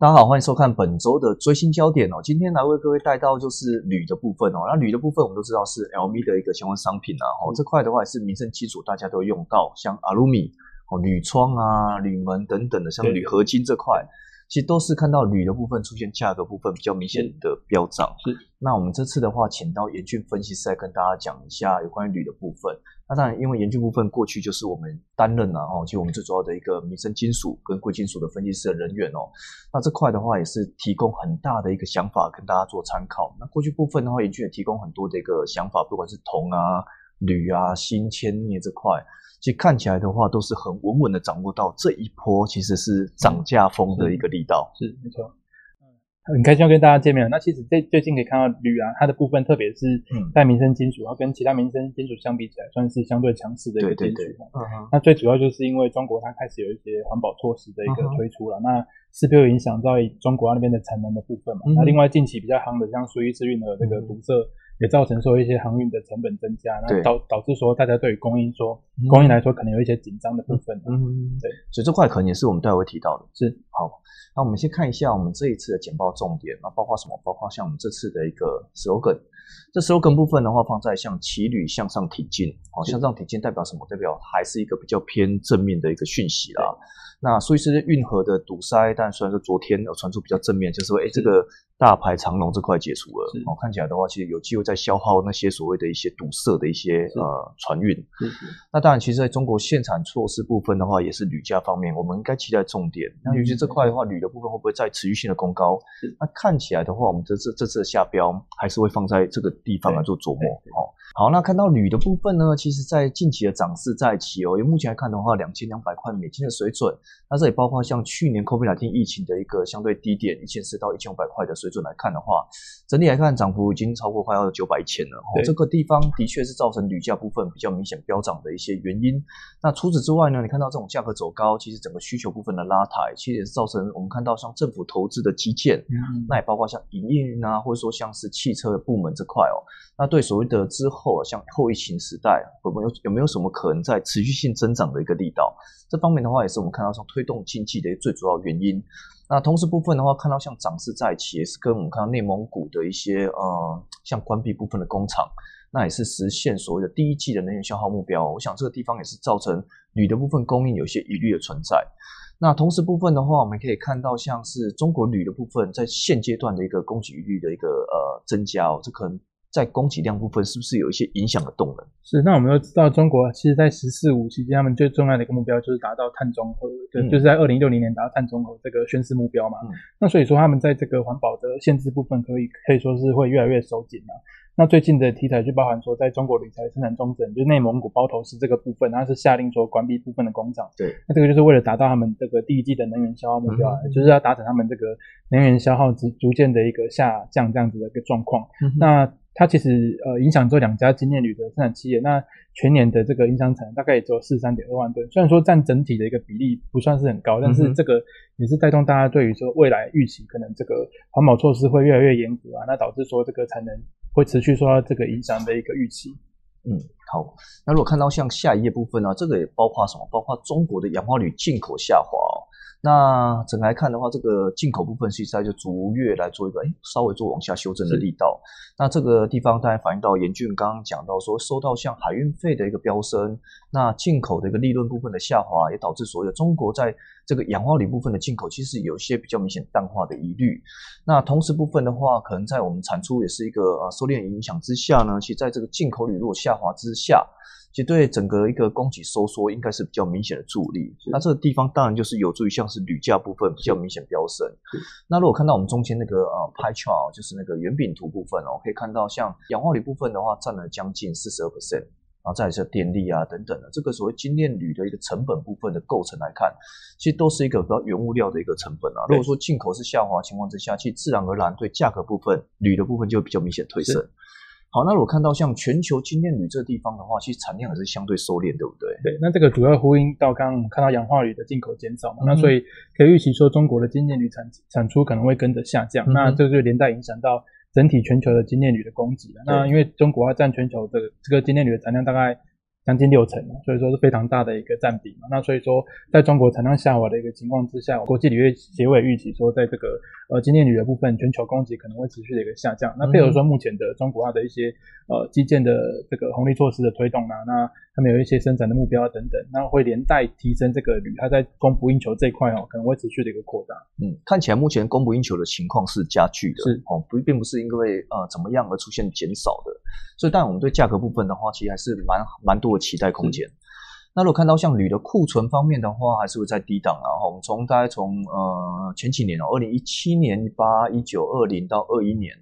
大家好，欢迎收看本周的追星焦点哦。今天来为各位带到就是铝的部分哦。那铝的部分我们都知道是 LV 的一个相关商品啊。哦，这块的话也是民生基础，大家都用到，像阿鲁米哦、铝窗啊、铝门等等的，像铝合金这块。其实都是看到铝的部分出现价格部分比较明显的飙涨。是，那我们这次的话，请到严峻分析师来跟大家讲一下有关于铝的部分。那当然，因为研究部分过去就是我们担任了哦，就我们最主要的一个民生金属跟贵金属的分析师的人员哦。那这块的话也是提供很大的一个想法跟大家做参考。那过去部分的话，研究也提供很多的一个想法，不管是铜啊、铝啊、锌、铅、镍这块。其实看起来的话，都是很稳稳的掌握到这一波，其实是涨价风的一个力道。是没错，嗯，很开心要跟大家见面。那其实最最近可以看到铝啊，它的部分，特别是在民生金属，然后跟其他民生金属相比起来，算是相对强势的一个金属。那最主要就是因为中国它开始有一些环保措施的一个推出了，那势必会影响到中国那边的产能的部分嘛。那另外近期比较夯的，像苏伊士运河这个堵塞。也造成说一些航运的成本增加，那导导致说大家对于供应说供应来说可能有一些紧张的部分。嗯，对，所以这块可能也是我们待会提到的。是，好，那我们先看一下我们这一次的简报重点，那包括什么？包括像我们这次的一个 slogan，这 slogan 部分的话放在像骑旅向上挺进，哦，向上挺进代表什么？代表还是一个比较偏正面的一个讯息啦。那所以是运河的堵塞，但虽然说昨天有传出比较正面，就是说，哎，这个。大排长龙这块解除了，哦，看起来的话，其实有机会在消耗那些所谓的一些堵塞的一些呃船运。那当然，其实在中国限产措施部分的话，也是铝价方面，我们应该期待重点。那尤其这块的话，铝的部分会不会再持续性的攻高？那看起来的话，我们这次这次的下标还是会放在这个地方来做琢磨。哦，好，那看到铝的部分呢，其实在近期的涨势在起哦，因为目前来看的话，两千两百块美金的水准，那这也包括像去年 COVID-19 疫情的一个相对低点一千四到一千五百块的水。准来看的话，整体来看涨幅已经超过快要九百千了。这个地方的确是造成铝价部分比较明显飙涨的一些原因。那除此之外呢，你看到这种价格走高，其实整个需求部分的拉抬，其实也是造成我们看到像政府投资的基建，那也包括像营运啊，或者说像是汽车的部门这块哦。那对所谓的之后像后疫情时代，会不会有有没有什么可能在持续性增长的一个力道？这方面的话，也是我们看到说推动经济的一个最主要原因。那同时部分的话，看到像涨势在起，也是跟我们看到内蒙古的一些呃，像关闭部分的工厂，那也是实现所谓的第一季的能源消耗目标。我想这个地方也是造成铝的部分供应有些疑虑的存在。那同时部分的话，我们可以看到像是中国铝的部分在现阶段的一个供给率的一个呃增加哦，这可能。在供给量部分是不是有一些影响的动能？是，那我们都知道，中国其实在“十四五”期间，他们最重要的一个目标就是达到碳中和，对，就是在二零六零年达到碳中和这个宣示目标嘛。那所以说，他们在这个环保的限制部分，可以可以说是会越来越收紧了。那最近的题材就包含说，在中国铝材生产中整，就是内蒙古包头市这个部分，它是下令说关闭部分的工厂。对，那这个就是为了达到他们这个第一季的能源消耗目标，就是要达成他们这个能源消耗逐逐渐的一个下降这样子的一个状况。那它其实呃影响这两家精炼铝的生产企业，那全年的这个影响产能大概也只有四十三点二万吨，虽然说占整体的一个比例不算是很高，但是这个也是带动大家对于说未来预期可能这个环保措施会越来越严格啊，那导致说这个产能会持续受到这个影响的一个预期。嗯，好，那如果看到像下一页部分呢，这个也包括什么？包括中国的氧化铝进口下滑哦。那整来看的话，这个进口部分其实在就逐月来做一个哎稍微做往下修正的力道。那这个地方当然反映到严峻刚刚讲到说，受到像海运费的一个飙升，那进口的一个利润部分的下滑，也导致所有中国在这个氧化铝部分的进口其实有一些比较明显淡化的疑虑。那同时部分的话，可能在我们产出也是一个呃收敛影响之下呢，其实在这个进口铝如果下滑之下。其实对整个一个供给收缩应该是比较明显的助力。那这个地方当然就是有助于像是铝价部分比较明显飙升。那如果看到我们中间那个呃 pie chart，就是那个圆饼图部分哦，可以看到像氧化铝部分的话占了将近四十二 percent，然后再是电力啊等等的，这个所谓精炼铝的一个成本部分的构成来看，其实都是一个比较原物料的一个成本啊。如果说进口是下滑情况之下，其实自然而然对价格部分铝的部分就比较明显退升。好，那如果看到像全球精炼铝这个地方的话，其实产量还是相对收敛，对不对？对，那这个主要呼应到刚刚看到氧化铝的进口减少嘛，那所以可以预期说中国的精炼铝产产出可能会跟着下降，那这就连带影响到整体全球的精炼铝的供给了。那因为中国它占全球的这个精炼铝的产量大概将近六成，所以说是非常大的一个占比嘛。那所以说，在中国产量下滑的一个情况之下，国际铝业协会预期说，在这个呃今年铝的部分，全球供给可能会持续的一个下降。那配合说目前的中国它的一些呃基建的这个红利措施的推动啊，那他们有一些生产的目标等等，那会连带提升这个铝它在供不应求这一块哦，可能会持续的一个扩大。嗯，看起来目前供不应求的情况是加剧的，是哦，不并不是因为呃怎么样而出现减少的。所以，当然我们对价格部分的话，其实还是蛮蛮多的期待空间。那如果看到像铝的库存方面的话，还是会在低档啊。我们从大概从呃前几年哦，二零一七年、一八、一九、二零到二一年。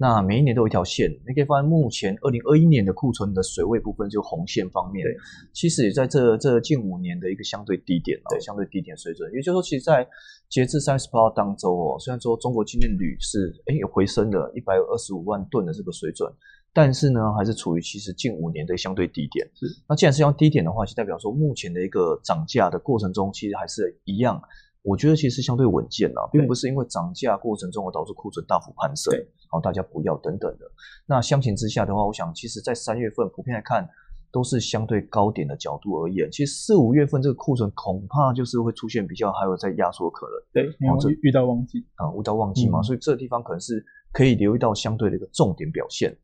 那每一年都有一条线，你可以发现目前二零二一年的库存的水位部分，就红线方面，其实也在这这近五年的一个相对低点哦，相对低点水准。也就是说，其实，在截至三十八号当周哦，虽然说中国今年铝是哎有回升的一百二十五万吨的这个水准，但是呢，还是处于其实近五年的相对低点。是，那既然是要低点的话，就代表说目前的一个涨价的过程中，其实还是一样。我觉得其实相对稳健啊，并不是因为涨价过程中而导致库存大幅攀升，好大家不要等等的。那相形之下的话，我想其实在三月份普遍来看都是相对高点的角度而言，其实四五月份这个库存恐怕就是会出现比较还有在压缩可能。对，然后遇到旺季啊，遇到旺季嘛，所以这个地方可能是可以留意到相对的一个重点表现。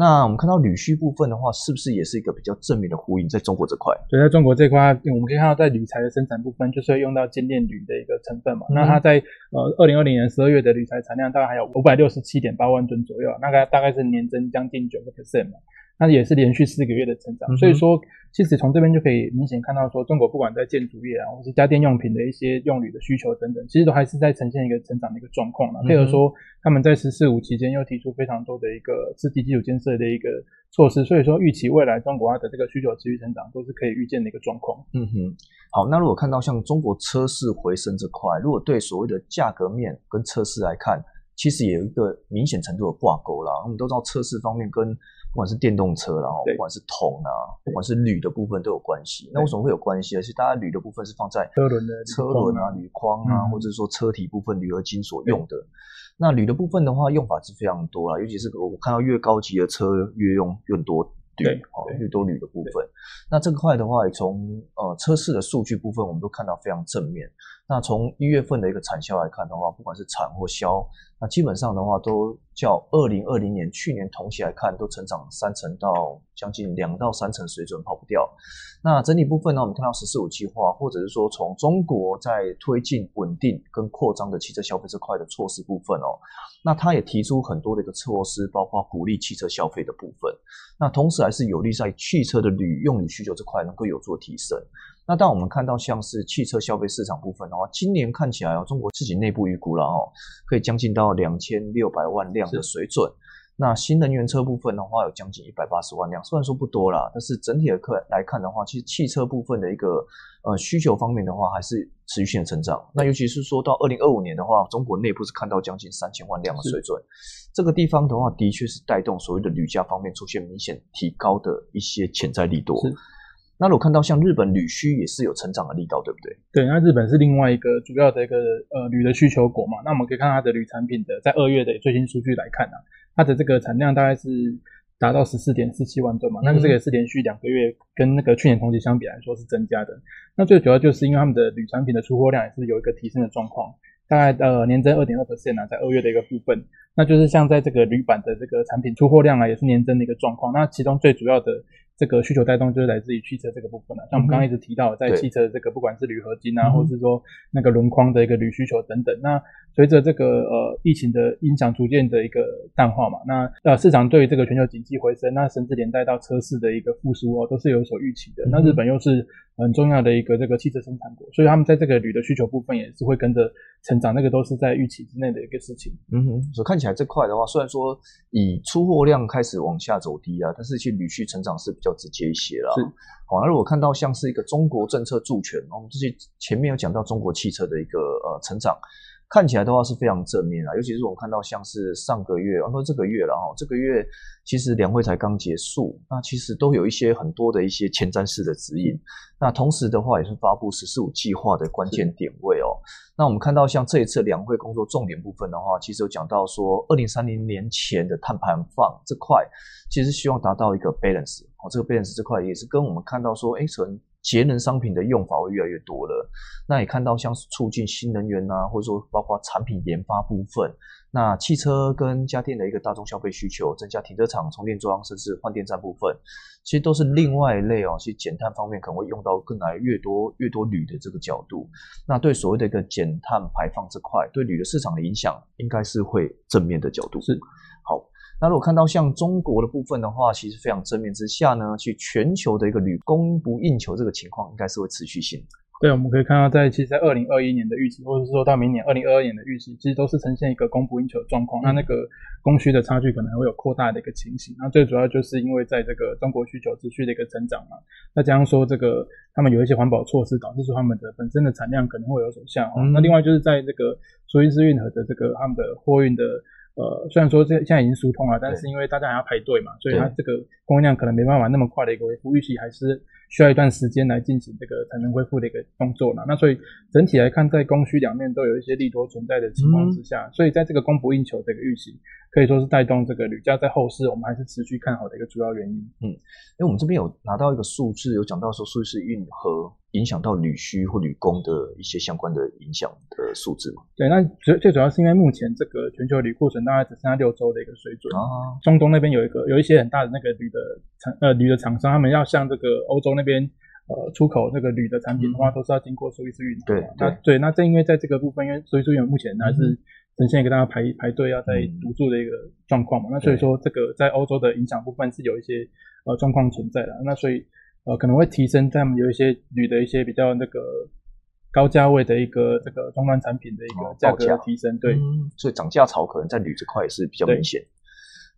那我们看到铝需部分的话，是不是也是一个比较正面的呼应？在中国这块，对，在中国这块，我们可以看到，在铝材的生产部分，就是会用到精炼铝的一个成分嘛。那它在呃二零二零年十二月的铝材产量大概还有五百六十七点八万吨左右，那个大概是年增将近九个 percent 嘛。那也是连续四个月的成长，所以说其实从这边就可以明显看到，说中国不管在建筑业啊，或是家电用品的一些用铝的需求等等，其实都还是在呈现一个成长的一个状况嘛。配合说他们在“十四五”期间又提出非常多的一个刺激基础建设的一个措施，所以说预期未来中国它的这个需求持续成长都是可以预见的一个状况。嗯哼，好，那如果看到像中国车市回升这块，如果对所谓的价格面跟车市来看，其实也有一个明显程度的挂钩啦。我们都知道测试方面跟不管是电动车，啦不管是铜啊，不管是铝的部分都有关系。那为什么会有关系？而且大家铝的部分是放在车轮的车轮啊、铝框啊，或者说车体部分铝合金所用的。那铝的部分的话，用法是非常多啦，尤其是我看到越高级的车越用越多铝，哦，越多铝的部分。那这块的话，从呃车市的数据部分，我们都看到非常正面。那从一月份的一个产销来看的话，不管是产或销，那基本上的话都较二零二零年去年同期来看，都成长三成到将近两到三成水准，跑不掉。那整体部分呢，我们看到“十四五”计划，或者是说从中国在推进稳定跟扩张的汽车消费这块的措施部分哦，那他也提出很多的一个措施，包括鼓励汽车消费的部分。那同时还是有利在汽车的旅用铝需求这块能够有做提升。那当我们看到像是汽车消费市场部分的话，今年看起来哦，中国自己内部预估了哦，可以将近到两千六百万辆的水准。那新能源车部分的话，有将近一百八十万辆，虽然说不多啦，但是整体的客来看的话，其实汽车部分的一个呃需求方面的话，还是持续性的成长。那尤其是说到二零二五年的话，中国内部是看到将近三千万辆的水准，这个地方的话，的确是带动所谓的铝价方面出现明显提高的一些潜在力度。那我看到像日本铝需也是有成长的力道，对不对？对，那日本是另外一个主要的一个呃铝的需求国嘛。那我们可以看它的铝产品的在二月的最新数据来看啊，它的这个产量大概是达到十四点四七万吨嘛。那个这个也是连续两个月跟那个去年同期相比来说是增加的。那最主要就是因为他们的铝产品的出货量也是有一个提升的状况，大概呃年增二点二 percent 啊，在二月的一个部分，那就是像在这个铝板的这个产品出货量啊也是年增的一个状况。那其中最主要的。这个需求带动就是来自于汽车这个部分了，像我们刚刚一直提到，在汽车这个不管是铝合金啊，或是说那个轮框的一个铝需求等等，那随着这个呃疫情的影响逐渐的一个淡化嘛，那呃市场对于这个全球经济回升，那甚至连带到车市的一个复苏哦，都是有所预期的。那日本又是很重要的一个这个汽车生产国，所以他们在这个铝的需求部分也是会跟着成长，那个都是在预期之内的一个事情。嗯哼，所以看起来这块的话，虽然说以出货量开始往下走低啊，但是其实铝需成长是比较直接一些了。是，好，而我看到像是一个中国政策助权，我们这些前面有讲到中国汽车的一个呃成长。看起来的话是非常正面啊，尤其是我们看到像是上个月，然后这个月了哈，这个月其实两会才刚结束，那其实都有一些很多的一些前瞻式的指引。那同时的话也是发布“十四五”计划的关键点位哦。那我们看到像这一次两会工作重点部分的话，其实有讲到说，二零三零年前的碳排放这块，其实希望达到一个 balance。哦，这个 balance 这块也是跟我们看到说，哎，从节能商品的用法会越来越多了。那也看到像是促进新能源啊，或者说包括产品研发部分。那汽车跟家电的一个大众消费需求，增加停车场、充电桩，甚至换电站部分，其实都是另外一类哦。其实减碳方面可能会用到更来越多越多铝的这个角度。那对所谓的一个减碳排放这块，对铝的市场的影响，应该是会正面的角度。是。那如果看到像中国的部分的话，其实非常正面之下呢，去全球的一个铝供不应求这个情况，应该是会持续性。对，我们可以看到，在其实，在二零二一年的预期，或者是说到明年二零二二年的预期，其实都是呈现一个供不应求的状况。那那个供需的差距可能会有扩大的一个情形。那最主要就是因为在这个中国需求持续的一个增长嘛，那加上说这个他们有一些环保措施，导致说他们的本身的产量可能会有所下滑。那另外就是在这个苏伊士运河的这个他们的货运的。呃，虽然说这现在已经疏通了，但是因为大家还要排队嘛，所以它这个供应量可能没办法那么快的一个恢复，预期还是需要一段时间来进行这个产能恢复的一个动作呢。那所以整体来看，在供需两面都有一些利多存在的情况之下，所以在这个供不应求这个预期，可以说是带动这个铝价在后市我们还是持续看好的一个主要原因。嗯，因为我们这边有拿到一个数字，有讲到说苏伊士运河。影响到铝需或铝供的一些相关的影响的数字嘛？对，那最最主要是因为目前这个全球铝库存大概只剩下六周的一个水准啊。中东那边有一个有一些很大的那个铝的厂呃铝的厂商，他们要向这个欧洲那边呃出口那个铝的产品的话，都是要经过苏伊士运河。对，那对，那正因为在这个部分，因为苏伊士运河目前还是呈现一个大家排排队要在堵住的一个状况嘛，那所以说这个在欧洲的影响部分是有一些呃状况存在的。那所以。呃，可能会提升他们有一些铝的一些比较那个高价位的一个这个终端产品的一个价格提升，对，所以涨价潮可能在铝这块也是比较明显。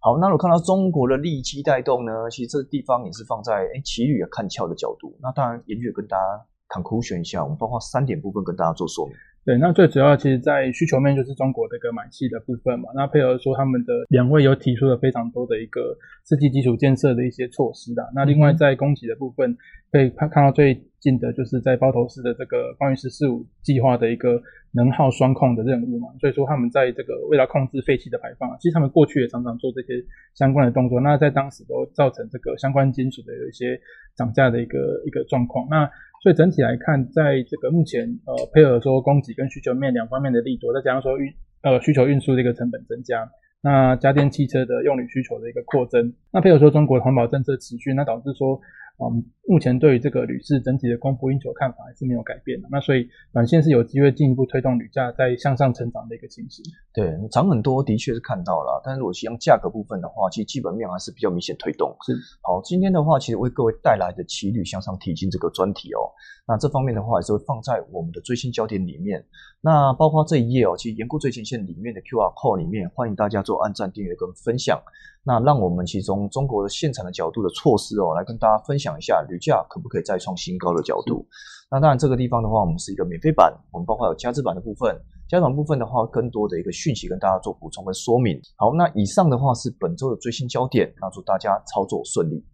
好，那我看到中国的利基带动呢，其实这个地方也是放在哎奇铝看俏的角度。那当然，也略跟大家 conclusion 一下，我们包括三点部分跟大家做说明。对，那最主要其实，在需求面就是中国的一个买气的部分嘛。那配合说他们的两位有提出了非常多的一个刺激基础建设的一些措施的。那另外在供给的部分，可以看看到最近的就是在包头市的这个关于“十四五”计划的一个能耗双控的任务嘛。所以说他们在这个为了控制废气的排放，其实他们过去也常常做这些相关的动作。那在当时都造成这个相关金属的有一些涨价的一个一个状况。那所以整体来看，在这个目前呃配合说供给跟需求面两方面的力度，再加上说运呃需求运输的一个成本增加，那家电汽车的用铝需求的一个扩增，那配合说中国环保政策持续，那导致说。嗯，目前对于这个铝市整体的供不应求看法还是没有改变的。那所以短线是有机会进一步推动铝价在向上成长的一个情形。对，涨很多的确是看到了，但是如果是用价格部分的话，其实基本面还是比较明显推动。是。好，今天的话，其实为各位带来的骑铝向上提进这个专题哦，那这方面的话也是会放在我们的最新焦点里面。那包括这一页哦，其实研估最前线里面的 QR code 里面，欢迎大家做按赞、订阅跟分享。那让我们其中中国的现场的角度的措施哦，来跟大家分享一下铝价可不可以再创新高的角度。那当然这个地方的话，我们是一个免费版，我们包括有加字版的部分，加字版部分的话，更多的一个讯息跟大家做补充跟说明。好，那以上的话是本周的最新焦点，那祝大家操作顺利。